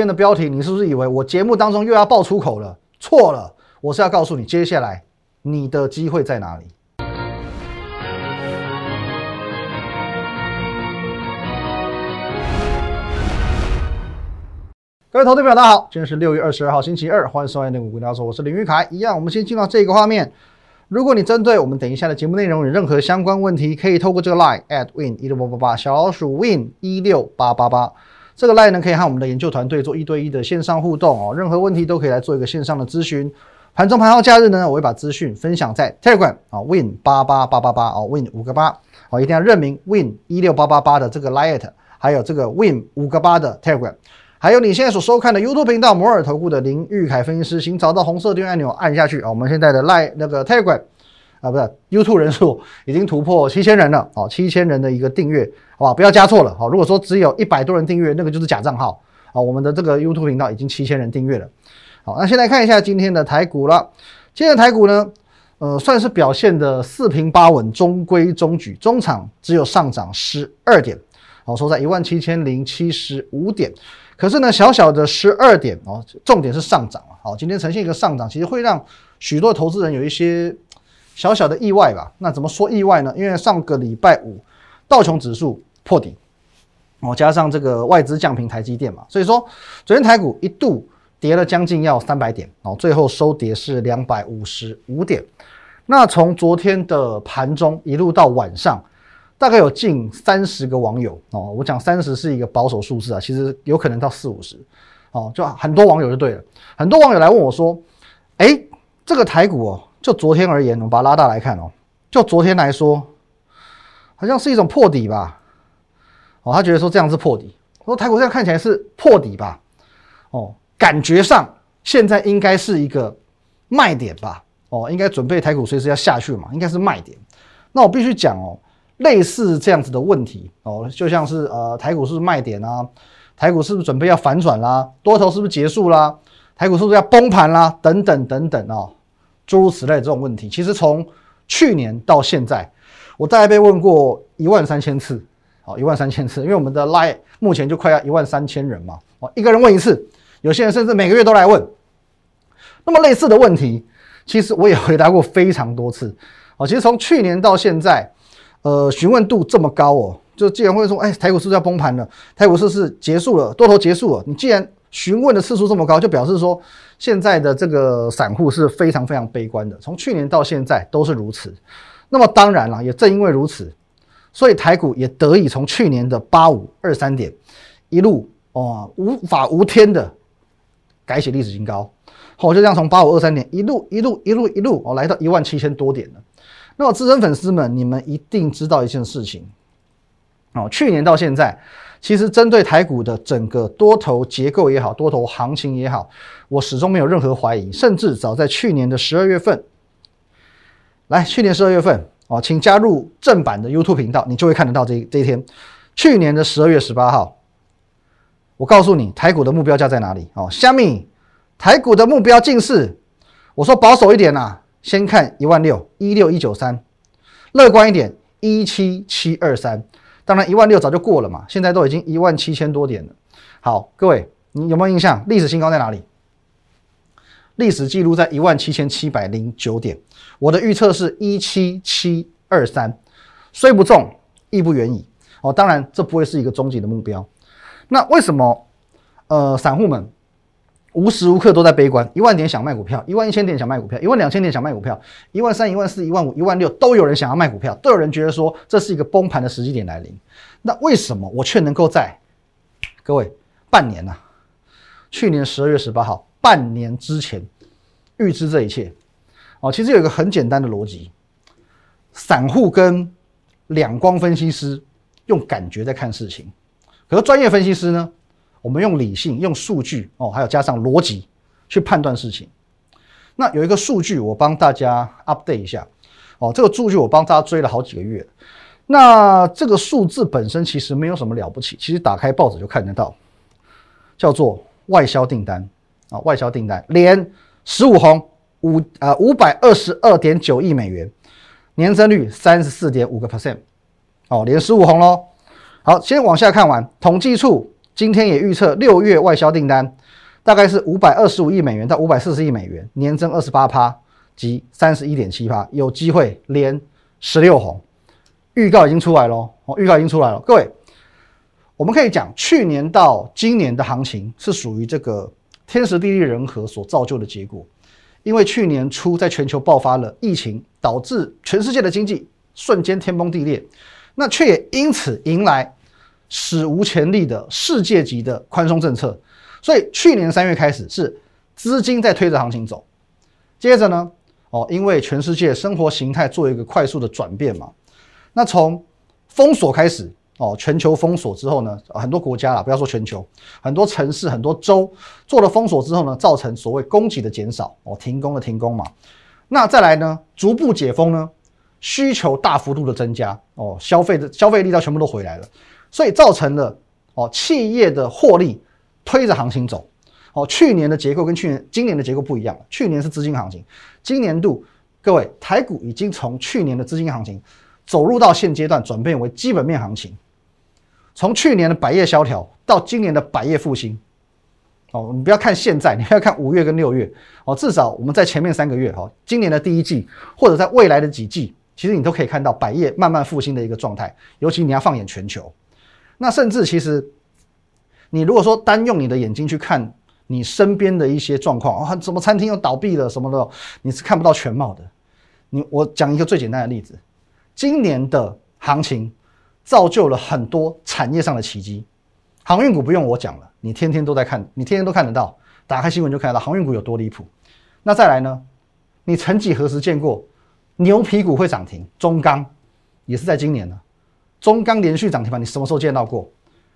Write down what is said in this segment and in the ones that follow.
今天的标题，你是不是以为我节目当中又要爆粗口了？错了，我是要告诉你，接下来你的机会在哪里。各位投资朋友，大家好，今天是六月二十二号，星期二，欢迎收看《内股股聊说》，我是林玉凯。一样，我们先进到这个画面。如果你针对我们等一下的节目内容有任何相关问题，可以透过这个 line at win 一六八八八小老鼠 win 一六八八八。这个 line 呢，可以和我们的研究团队做一对一的线上互动哦，任何问题都可以来做一个线上的咨询。盘中盘后假日呢，我会把资讯分享在 Telegram 啊，Win 八八八八八哦，Win 五个八哦，一定要认明 Win 一六八八八的这个 line，还有这个 Win 五个八的 Telegram，还有你现在所收看的 YouTube 频道摩尔投顾的林玉凯分析师，请找到红色订阅按钮按下去啊。我们现在的 line 那个 Telegram 啊，不是 YouTube 人数已经突破七千人了哦，七千人的一个订阅。好吧，不要加错了。好，如果说只有一百多人订阅，那个就是假账号。好，我们的这个 YouTube 频道已经七千人订阅了。好，那先来看一下今天的台股了。今天的台股呢，呃，算是表现的四平八稳，中规中矩。中场只有上涨十二点，好，收在一万七千零七十五点。可是呢，小小的十二点哦，重点是上涨了。好，今天呈现一个上涨，其实会让许多投资人有一些小小的意外吧。那怎么说意外呢？因为上个礼拜五道琼指数。破底，哦，加上这个外资降平台积电嘛，所以说昨天台股一度跌了将近要三百点，哦，最后收跌是两百五十五点。那从昨天的盘中一路到晚上，大概有近三十个网友，哦，我讲三十是一个保守数字啊，其实有可能到四五十，哦，就很多网友就对了，很多网友来问我说，哎，这个台股哦，就昨天而言，我们把它拉大来看哦，就昨天来说，好像是一种破底吧。哦，他觉得说这样是破底，说台股这样看起来是破底吧？哦，感觉上现在应该是一个卖点吧？哦，应该准备台股随时要下去嘛，应该是卖点。那我必须讲哦，类似这样子的问题哦，就像是呃，台股是不是卖点啊？台股是不是准备要反转啦？多头是不是结束啦？台股是不是要崩盘啦？等等等等哦，诸如此类这种问题，其实从去年到现在，我大概被问过一万三千次。哦，一万三千次，因为我们的 Line 目前就快要一万三千人嘛。哦，一个人问一次，有些人甚至每个月都来问。那么类似的问题，其实我也回答过非常多次。哦，其实从去年到现在，呃，询问度这么高哦，就既然会说，哎，台股是不是要崩盘了？台股是不是结束了？多头结束了？你既然询问的次数这么高，就表示说现在的这个散户是非常非常悲观的。从去年到现在都是如此。那么当然了，也正因为如此。所以台股也得以从去年的八五二三点一路哦无法无天的改写历史新高，好就这样从八五二三点一路一路一路一路哦来到一万七千多点了。那么资深粉丝们，你们一定知道一件事情哦，去年到现在，其实针对台股的整个多头结构也好，多头行情也好，我始终没有任何怀疑，甚至早在去年的十二月份，来去年十二月份。哦，请加入正版的 YouTube 频道，你就会看得到这这一天。去年的十二月十八号，我告诉你台股的目标价在哪里？哦，虾米台股的目标近似，我说保守一点呐，先看一万六一六一九三，乐观一点一七七二三。当然一万六早就过了嘛，现在都已经一万七千多点了。好，各位你有没有印象？历史新高在哪里？历史记录在一万七千七百零九点，我的预测是一七七二三，虽不中，亦不远矣。哦，当然这不会是一个终极的目标。那为什么呃散户们无时无刻都在悲观？一万点想卖股票，一万一千点想卖股票，一万两千点想卖股票，一万三、一万四、一万五、一万六都有人想要卖股票，都有人觉得说这是一个崩盘的时机点来临。那为什么我却能够在各位半年呢？去年十二月十八号。半年之前预知这一切，哦，其实有一个很简单的逻辑：散户跟两光分析师用感觉在看事情，可是专业分析师呢，我们用理性、用数据哦，还有加上逻辑去判断事情。那有一个数据，我帮大家 update 一下哦，这个数据我帮大家追了好几个月。那这个数字本身其实没有什么了不起，其实打开报纸就看得到，叫做外销订单。啊，外销订单连十五红五呃五百二十二点九亿美元，年增率三十四点五个 percent，哦，连十五红喽。好，先往下看完，统计处今天也预测六月外销订单大概是五百二十五亿美元到五百四十亿美元，年增二十八趴及三十一点七趴，有机会连十六红。预告已经出来了哦，预告已经出来了。各位，我们可以讲，去年到今年的行情是属于这个天时地利人和所造就的结果。因为去年初在全球爆发了疫情，导致全世界的经济瞬间天崩地裂，那却也因此迎来史无前例的世界级的宽松政策。所以去年三月开始是资金在推着行情走，接着呢，哦，因为全世界生活形态做一个快速的转变嘛。那从封锁开始哦，全球封锁之后呢，很多国家啦，不要说全球，很多城市、很多州做了封锁之后呢，造成所谓供给的减少哦，停工的停工嘛。那再来呢，逐步解封呢，需求大幅度的增加哦，消费的消费力道全部都回来了，所以造成了哦，企业的获利推着行情走哦。去年的结构跟去年、今年的结构不一样，去年是资金行情，今年度各位台股已经从去年的资金行情。走入到现阶段，转变为基本面行情。从去年的百业萧条到今年的百业复兴，哦，你不要看现在，你还要看五月跟六月，哦，至少我们在前面三个月，哈，今年的第一季或者在未来的几季，其实你都可以看到百业慢慢复兴的一个状态。尤其你要放眼全球，那甚至其实你如果说单用你的眼睛去看你身边的一些状况，啊，什么餐厅又倒闭了什么的，你是看不到全貌的。你我讲一个最简单的例子。今年的行情造就了很多产业上的奇迹，航运股不用我讲了，你天天都在看，你天天都看得到，打开新闻就看到航运股有多离谱。那再来呢？你曾几何时见过牛皮股会涨停？中钢也是在今年呢，中钢连续涨停板，你什么时候见到过？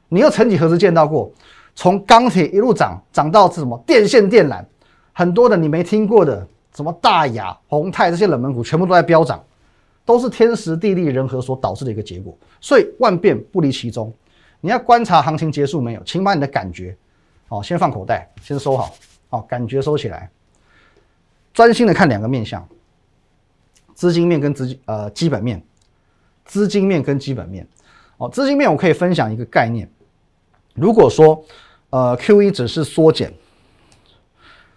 你又曾几何时见到过从钢铁一路涨涨到什么电线电缆，很多的你没听过的什么大雅、宏泰这些冷门股全部都在飙涨。都是天时地利人和所导致的一个结果，所以万变不离其中。你要观察行情结束没有，请把你的感觉，哦，先放口袋，先收好，哦，感觉收起来，专心的看两个面向，资金面跟资金呃基本面，资金面跟基本面，哦，资金面我可以分享一个概念，如果说呃 Q E 只是缩减，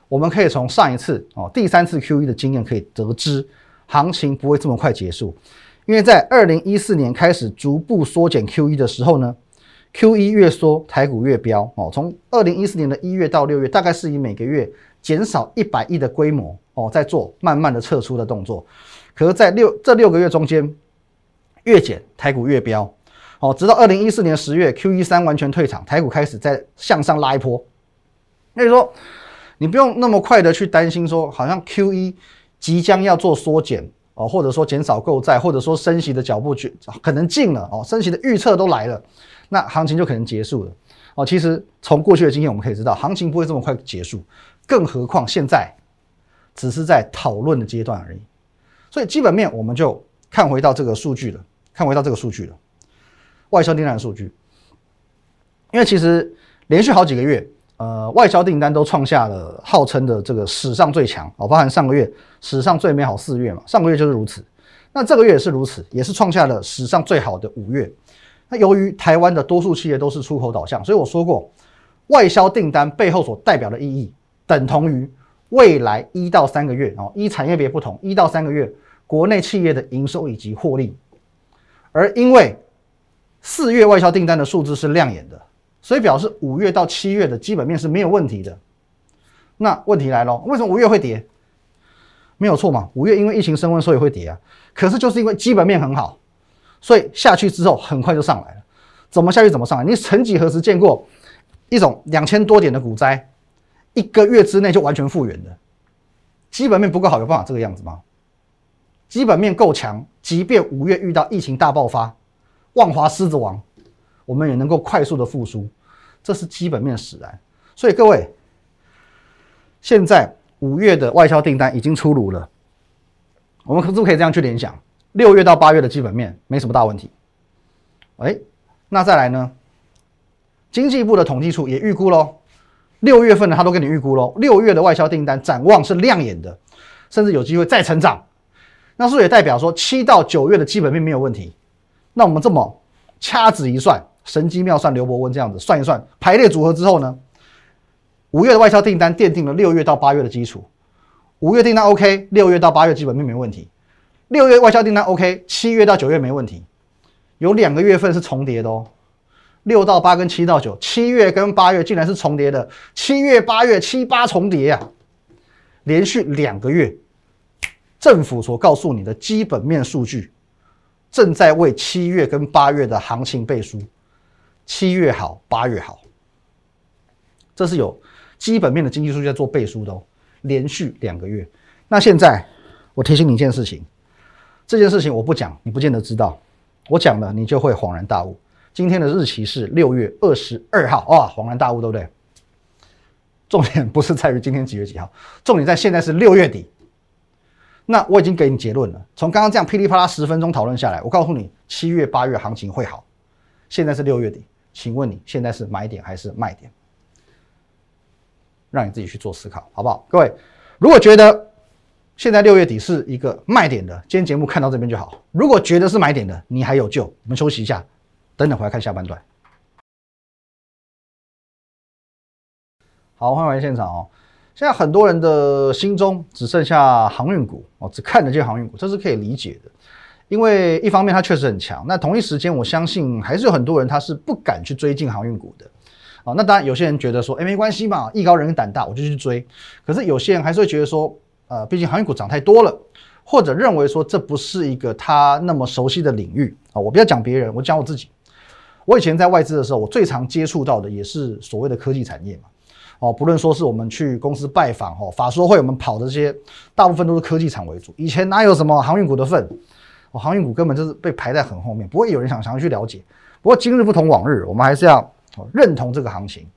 我们可以从上一次哦第三次 Q E 的经验可以得知。行情不会这么快结束，因为在二零一四年开始逐步缩减 Q E 的时候呢，Q E 越缩，台股越飙哦。从二零一四年的一月到六月，大概是以每个月减少一百亿的规模哦，在做慢慢的撤出的动作。可是，在六这六个月中间，越减台股越飙哦，直到二零一四年十月 Q E 三完全退场，台股开始在向上拉一波。所以说，你不用那么快的去担心说，好像 Q E。即将要做缩减哦，或者说减少购债，或者说升息的脚步就可能近了哦，升息的预测都来了，那行情就可能结束了哦。其实从过去的经验我们可以知道，行情不会这么快结束，更何况现在只是在讨论的阶段而已。所以基本面我们就看回到这个数据了，看回到这个数据了，外销订单的数据，因为其实连续好几个月。呃，外销订单都创下了号称的这个史上最强哦，包含上个月史上最美好四月嘛，上个月就是如此，那这个月也是如此，也是创下了史上最好的五月。那由于台湾的多数企业都是出口导向，所以我说过，外销订单背后所代表的意义，等同于未来一到三个月哦，依产业别不同，一到三个月国内企业的营收以及获利。而因为四月外销订单的数字是亮眼的。所以表示五月到七月的基本面是没有问题的。那问题来了，为什么五月会跌？没有错嘛，五月因为疫情升温，所以会跌啊。可是就是因为基本面很好，所以下去之后很快就上来了。怎么下去怎么上来？你曾几何时见过一种两千多点的股灾，一个月之内就完全复原的？基本面不够好，有办法这个样子吗？基本面够强，即便五月遇到疫情大爆发，万华狮子王。我们也能够快速的复苏，这是基本面使然。所以各位，现在五月的外销订单已经出炉了，我们可不可以这样去联想？六月到八月的基本面没什么大问题。哎，那再来呢？经济部的统计处也预估喽，六月份的他都给你预估喽，六月的外销订单展望是亮眼的，甚至有机会再成长。那是不是也代表说七到九月的基本面没有问题？那我们这么掐指一算。神机妙算刘伯温这样子算一算排列组合之后呢，五月的外销订单奠定了六月到八月的基础。五月订单 OK，六月到八月基本面没问题。六月外销订单 OK，七月到九月没问题。有两个月份是重叠的哦，六到八跟七到九，七月跟八月竟然是重叠的，七月八月七八重叠啊，连续两个月，政府所告诉你的基本面数据，正在为七月跟八月的行情背书，七月好，八月好，这是有基本面的经济数据在做背书的哦，连续两个月。那现在我提醒你一件事情，这件事情我不讲，你不见得知道。我讲了，你就会恍然大悟。今天的日期是六月二十二号，哇，恍然大悟，对不对？重点不是在于今天几月几号，重点在现在是六月底。那我已经给你结论了，从刚刚这样噼里啪啦十分钟讨论下来，我告诉你，七月、八月行情会好。现在是六月底，请问你现在是买点还是卖点？让你自己去做思考，好不好？各位，如果觉得，现在六月底是一个卖点的，今天节目看到这边就好。如果觉得是买点的，你还有救。我们休息一下，等等回来看下半段。好，欢迎回现场哦。现在很多人的心中只剩下航运股哦，只看得见航运股，这是可以理解的。因为一方面它确实很强，那同一时间我相信还是有很多人他是不敢去追进航运股的啊。那当然有些人觉得说，哎，没关系嘛，艺高人胆大，我就去追。可是有些人还是会觉得说。呃，毕竟航运股涨太多了，或者认为说这不是一个他那么熟悉的领域啊。我不要讲别人，我讲我自己。我以前在外资的时候，我最常接触到的也是所谓的科技产业嘛。哦，不论说是我们去公司拜访哦，法说会我们跑的这些，大部分都是科技厂为主。以前哪有什么航运股的份？哦，航运股根本就是被排在很后面，不会有人想想要去了解。不过今日不同往日，我们还是要认同这个行情。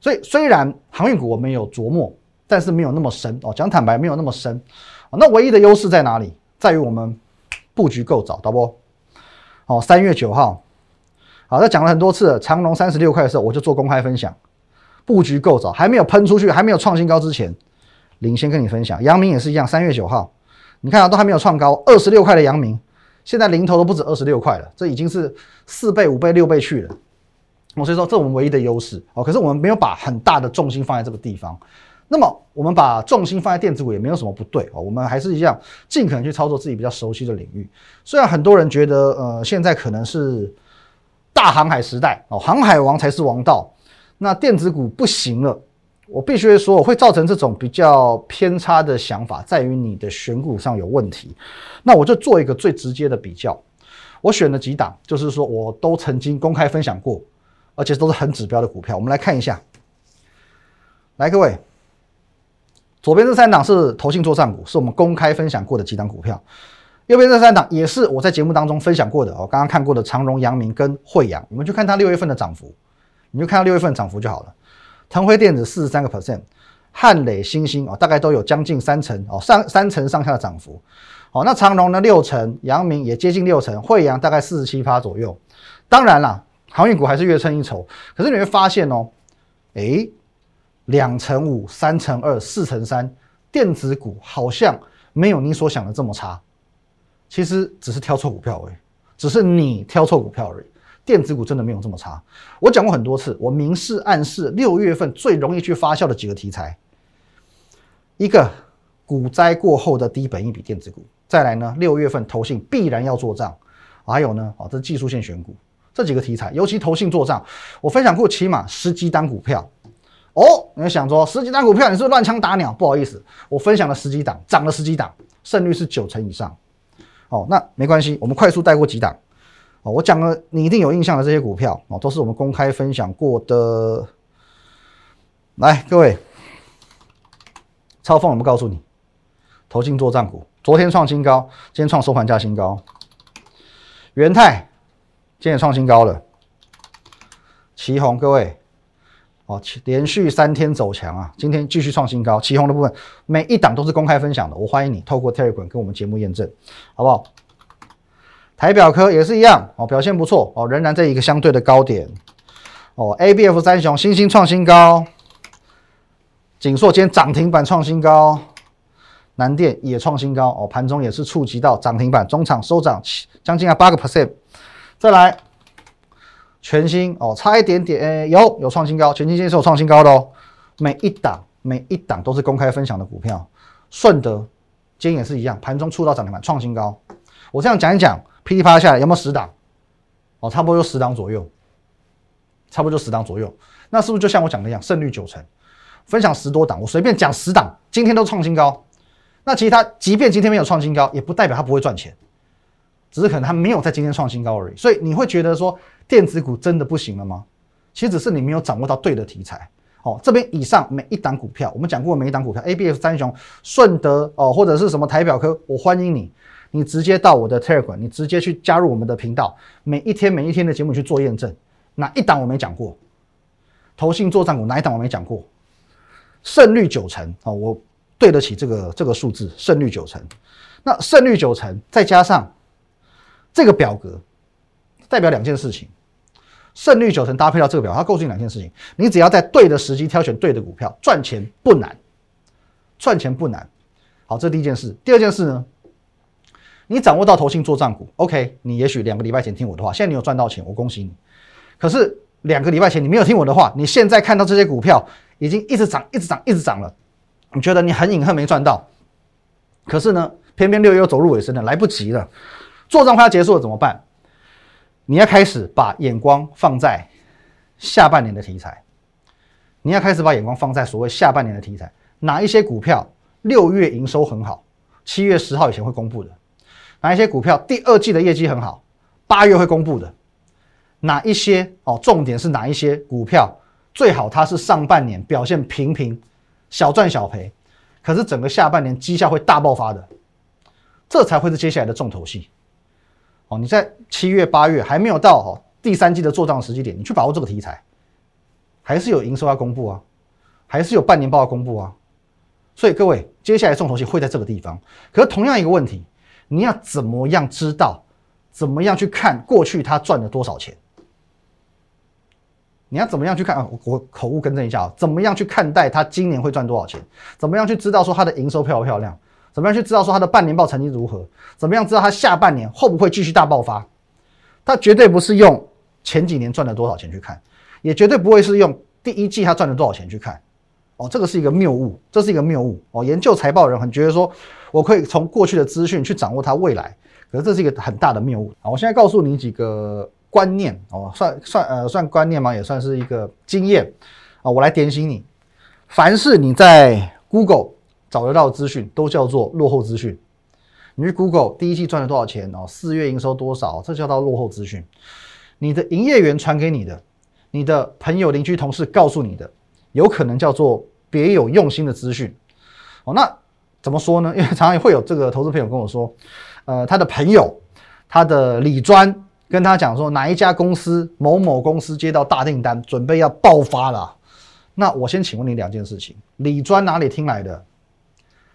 所以虽然航运股我们有琢磨。但是没有那么深哦，讲坦白没有那么深，那唯一的优势在哪里？在于我们布局够早，导不？哦，三月九号，好，那讲了很多次，长隆三十六块的时候，我就做公开分享，布局够早，还没有喷出去，还没有创新高之前，领先跟你分享。阳明也是一样，三月九号，你看啊，都还没有创高，二十六块的阳明，现在零头都不止二十六块了，这已经是四倍、五倍、六倍去了。我所以说，这我们唯一的优势哦，可是我们没有把很大的重心放在这个地方。那么我们把重心放在电子股也没有什么不对哦，我们还是一样尽可能去操作自己比较熟悉的领域。虽然很多人觉得，呃，现在可能是大航海时代哦，航海王才是王道，那电子股不行了。我必须说，会造成这种比较偏差的想法，在于你的选股上有问题。那我就做一个最直接的比较，我选了几档，就是说我都曾经公开分享过，而且都是很指标的股票。我们来看一下，来各位。左边这三档是投信做账股，是我们公开分享过的几档股票。右边这三档也是我在节目当中分享过的哦，刚刚看过的长荣、阳明跟惠阳，你们就看它六月份的涨幅，你就看到六月份涨幅就好了。腾辉电子四十三个 percent，汉磊、星星哦，大概都有将近三成哦，上三成上下的涨幅。哦，那长荣呢六成，阳明也接近六成，惠阳大概四十七趴左右。当然啦，航运股还是越称一筹。可是你会发现哦，诶。两成五、三成二、四成三，电子股好像没有你所想的这么差。其实只是挑错股票而已，只是你挑错股票而已。电子股真的没有这么差。我讲过很多次，我明示暗示，六月份最容易去发酵的几个题材，一个股灾过后的低本一比电子股，再来呢，六月份投信必然要做账，还有呢，哦，这技术线选股这几个题材，尤其投信做账，我分享过起码十几单股票。哦，你想说十几档股票，你是不是乱枪打鸟？不好意思，我分享了十几档，涨了十几档，胜率是九成以上。哦，那没关系，我们快速带过几档。哦，我讲了，你一定有印象的这些股票哦，都是我们公开分享过的。来，各位，超风我们告诉你，投进做账股，昨天创新高，今天创收盘价新高。元泰今天创新高了。旗宏，各位。哦，连续三天走强啊！今天继续创新高，起红的部分每一档都是公开分享的，我欢迎你透过 Telegram 跟我们节目验证，好不好？台表科也是一样哦，表现不错哦，仍然在一个相对的高点哦。ABF 三雄新兴创新高，锦硕今天涨停板创新高，南电也创新高哦，盘中也是触及到涨停板，中场收涨将近啊八个 percent。再来，全新哦，差一点点，诶，有有创新高，全新今天是有创新高的哦。每一档每一档都是公开分享的股票，顺德今天也是一样，盘中触到涨停板创新高。我这样讲一讲，噼里啪啦下来有没有十档？哦，差不多就十档左右，差不多就十档左右。那是不是就像我讲的一样，胜率九成？分享十多档，我随便讲十档，今天都创新高。那其实它即便今天没有创新高，也不代表它不会赚钱，只是可能它没有在今天创新高而已。所以你会觉得说电子股真的不行了吗？其实只是你没有掌握到对的题材。哦，这边以上每一档股票，我们讲过每一档股票，A B F 三雄、顺德哦，或者是什么台表科，我欢迎你，你直接到我的 Telegram，你直接去加入我们的频道，每一天每一天的节目去做验证，哪一档我没讲过？投信做账股哪一档我没讲过？胜率九成啊，我对得起这个这个数字，胜率九成。那胜率九成，再加上这个表格，代表两件事情。胜率九成搭配到这个表，它告诉你两件事情：你只要在对的时机挑选对的股票，赚钱不难，赚钱不难。好，这第一件事。第二件事呢，你掌握到投信做账股，OK，你也许两个礼拜前听我的话，现在你有赚到钱，我恭喜你。可是两个礼拜前你没有听我的话，你现在看到这些股票已经一直涨，一直涨，一直涨了，你觉得你很隐恨没赚到？可是呢，偏偏六月又走入尾声了，来不及了，做账快要结束了，怎么办？你要开始把眼光放在下半年的题材，你要开始把眼光放在所谓下半年的题材，哪一些股票六月营收很好，七月十号以前会公布的？哪一些股票第二季的业绩很好，八月会公布的？哪一些哦？重点是哪一些股票最好它是上半年表现平平，小赚小赔，可是整个下半年绩效会大爆发的，这才会是接下来的重头戏。哦，你在七月、八月还没有到哦第三季的做账时机点，你去把握这个题材，还是有营收要公布啊，还是有半年报要公布啊。所以各位，接下来重头戏会在这个地方。可是同样一个问题，你要怎么样知道？怎么样去看过去他赚了多少钱？你要怎么样去看啊？我口误更正一下啊，怎么样去看待他今年会赚多少钱？怎么样去知道说他的营收漂不漂亮？怎么样去知道说他的半年报成绩如何？怎么样知道他下半年会不会继续大爆发？他绝对不是用前几年赚了多少钱去看，也绝对不会是用第一季他赚了多少钱去看。哦，这个是一个谬误，这是一个谬误。哦，研究财报的人很觉得说，我可以从过去的资讯去掌握它未来，可是这是一个很大的谬误啊！我现在告诉你几个观念哦，算算呃算观念嘛？也算是一个经验啊！我来点醒你，凡是你在 Google。找得到资讯都叫做落后资讯。你去 Google 第一季赚了多少钱哦？四月营收多少？这叫到落后资讯。你的营业员传给你的，你的朋友、邻居、同事告诉你的，有可能叫做别有用心的资讯。哦，那怎么说呢？因为常常会有这个投资朋友跟我说，呃，他的朋友，他的李专跟他讲说，哪一家公司某某公司接到大订单，准备要爆发了。那我先请问你两件事情：李专哪里听来的？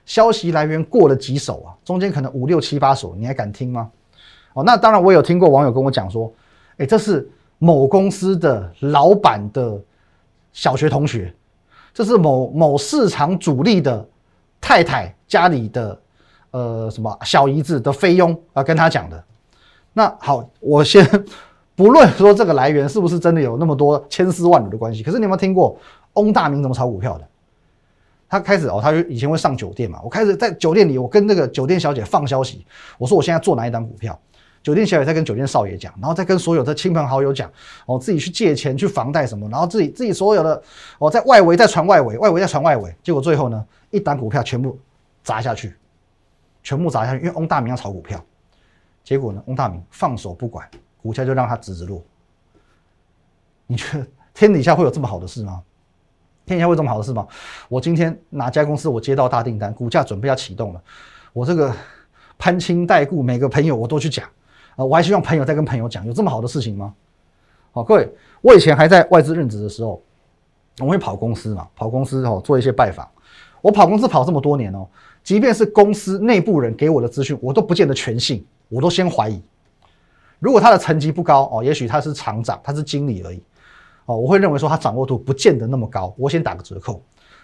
消息来源过了几手啊？中间可能五六七八手，你还敢听吗？哦，那当然，我有听过网友跟我讲说，哎，这是某公司的老板的小学同学，这是某某市场主力的太太家里的呃什么小姨子的菲佣啊跟他讲的。那好，我先 不论说这个来源是不是真的有那么多千丝万缕的关系，可是你有没有听过翁大明怎么炒股票的？他开始哦，他就以前会上酒店嘛。我开始在酒店里，我跟那个酒店小姐放消息，我说我现在做哪一档股票。酒店小姐在跟酒店少爷讲，然后再跟所有的亲朋好友讲，哦，自己去借钱去房贷什么，然后自己自己所有的哦，在外围在传外围，外围在传外围，结果最后呢，一档股票全部砸下去，全部砸下去，因为翁大明要炒股票，结果呢，翁大明放手不管，股价就让他直直落。你觉得天底下会有这么好的事吗？天底下会这么好的事吗？我今天哪家公司我接到大订单，股价准备要启动了，我这个攀亲带故，每个朋友我都去讲啊，我还希望朋友再跟朋友讲，有这么好的事情吗？好，各位，我以前还在外资任职的时候，我会跑公司嘛，跑公司哦，做一些拜访。我跑公司跑这么多年哦，即便是公司内部人给我的资讯，我都不见得全信，我都先怀疑。如果他的成绩不高哦，也许他是厂长，他是经理而已。哦，我会认为说他掌握度不见得那么高，我先打个折扣。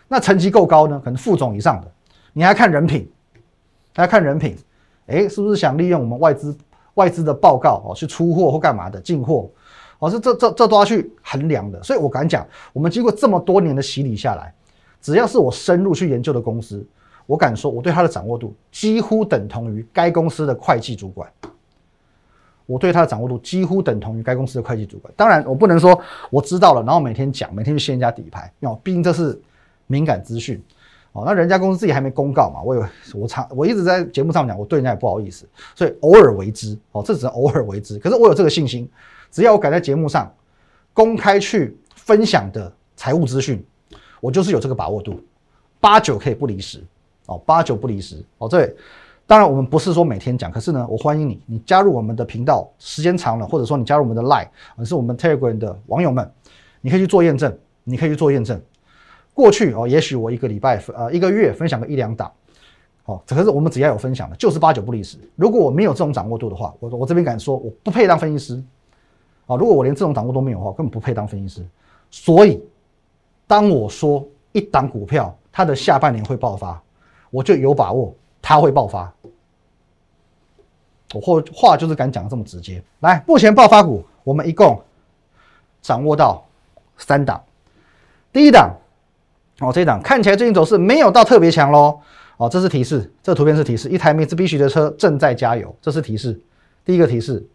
那成绩够高呢？可能副总以上的，你还看人品，还要看人品，哎，是不是想利用我们外资外资的报告哦去出货或干嘛的进货？哦，是这这这都要去衡量的。所以我敢讲，我们经过这么多年的洗礼下来，只要是我深入去研究的公司，我敢说我对它的掌握度几乎等同于该公司的会计主管。我对它的掌握度几乎等同于该公司的会计主管。当然，我不能说我知道了，然后每天讲，每天去掀人家底牌，因为毕竟这是敏感资讯。哦，那人家公司自己还没公告嘛，我有我常我一直在节目上讲，我对人家也不好意思，所以偶尔为之。哦，这只能偶尔为之。可是我有这个信心，只要我敢在节目上公开去分享的财务资讯，我就是有这个把握度，八九可以不离十。哦，八九不离十。哦，对。当然，我们不是说每天讲，可是呢，我欢迎你，你加入我们的频道，时间长了，或者说你加入我们的 Line，而是我们 Telegram 的网友们，你可以去做验证，你可以去做验证。过去哦，也许我一个礼拜呃一个月分享个一两档，哦，可是我们只要有分享的，就是八九不离十。如果我没有这种掌握度的话，我我这边敢说，我不配当分析师。哦，如果我连这种掌握都没有的话，根本不配当分析师。所以，当我说一档股票它的下半年会爆发，我就有把握它会爆发。我或话就是敢讲的这么直接。来，目前爆发股我们一共掌握到三档。第一档，哦，这一档看起来最近走势没有到特别强喽。哦，这是提示，这图片是提示，一台梅兹必须的车正在加油，这是提示。第一个提示。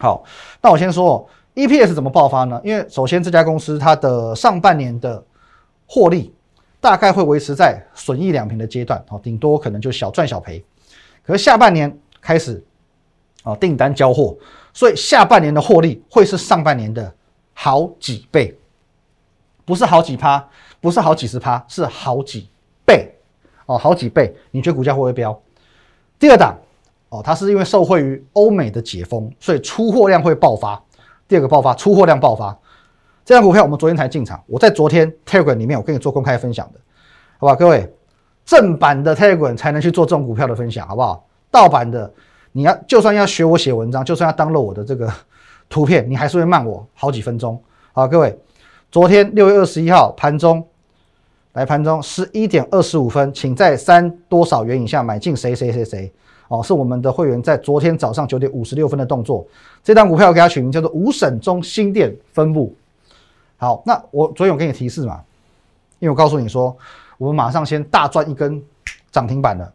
好，那我先说 EPS 怎么爆发呢？因为首先这家公司它的上半年的获利大概会维持在损益两平的阶段，哦，顶多可能就小赚小赔。可是下半年开始。哦，订单交货，所以下半年的获利会是上半年的好几倍，不是好几趴，不是好几十趴，是好几倍哦，好几倍。你觉得股价会不会飙？第二档哦，它是因为受惠于欧美的解封，所以出货量会爆发。第二个爆发，出货量爆发。这张股票我们昨天才进场，我在昨天 Telegram 里面我跟你做公开分享的，好吧？各位，正版的 Telegram 才能去做这种股票的分享，好不好？盗版的。你要就算要学我写文章，就算要登录我的这个 图片，你还是会慢我好几分钟。好，各位，昨天六月二十一号盘中来盘中十一点二十五分，请在三多少元以下买进谁谁谁谁哦，是我们的会员在昨天早上九点五十六分的动作。这档股票我给它取名叫做五省中心店分部。好，那我昨天有给你提示嘛？因为我告诉你说，我们马上先大赚一根涨停板了。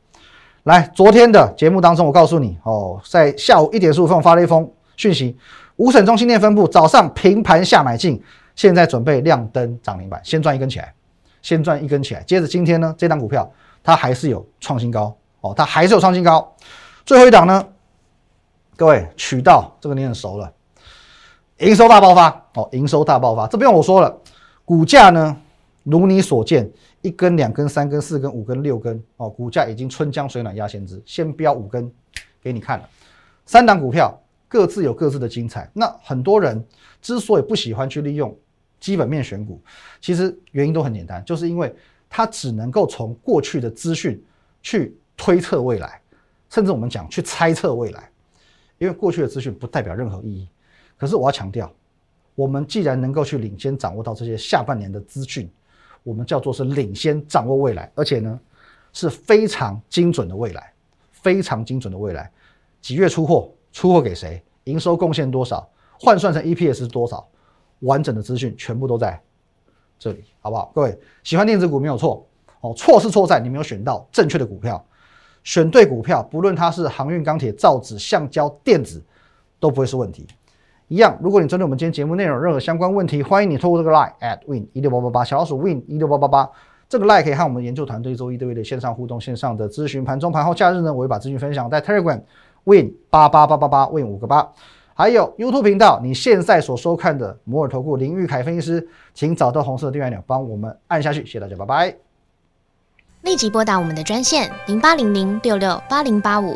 来，昨天的节目当中，我告诉你哦，在下午一点十五分，我发了一封讯息，五省中心店分部早上平盘下买进，现在准备亮灯涨停板，先赚一根起来，先赚一根起来。接着今天呢，这档股票它还是有创新高哦，它还是有创新高。最后一档呢，各位渠道这个你很熟了，营收大爆发哦，营收大爆发，这不用我说了，股价呢，如你所见。一根、两根、三根、四根、五根、六根哦，股价已经春江水暖鸭先知，先标五根给你看了。三档股票各自有各自的精彩。那很多人之所以不喜欢去利用基本面选股，其实原因都很简单，就是因为它只能够从过去的资讯去推测未来，甚至我们讲去猜测未来，因为过去的资讯不代表任何意义。可是我要强调，我们既然能够去领先掌握到这些下半年的资讯。我们叫做是领先掌握未来，而且呢是非常精准的未来，非常精准的未来。几月出货？出货给谁？营收贡献多少？换算成 EPS 是多少？完整的资讯全部都在这里，好不好？各位喜欢电子股没有错哦，错是错在你没有选到正确的股票，选对股票，不论它是航运、钢铁、造纸、橡胶、电子，都不会是问题。一样，如果你针对我们今天节目内容任何相关问题，欢迎你透过这个 line at win 一六八八八小老鼠 win 一六八八八这个 line 可以和我们研究团队周一对一的线上互动、线上的咨询。盘中、盘后、假日呢，我会把资讯分享在 Telegram win 八八八八八 win 五个八，还有 YouTube 频道。你现在所收看的摩尔投顾林玉凯分析师，请找到红色的订阅按钮，帮我们按下去。谢谢大家，拜拜。立即拨打我们的专线零八零零六六八零八五。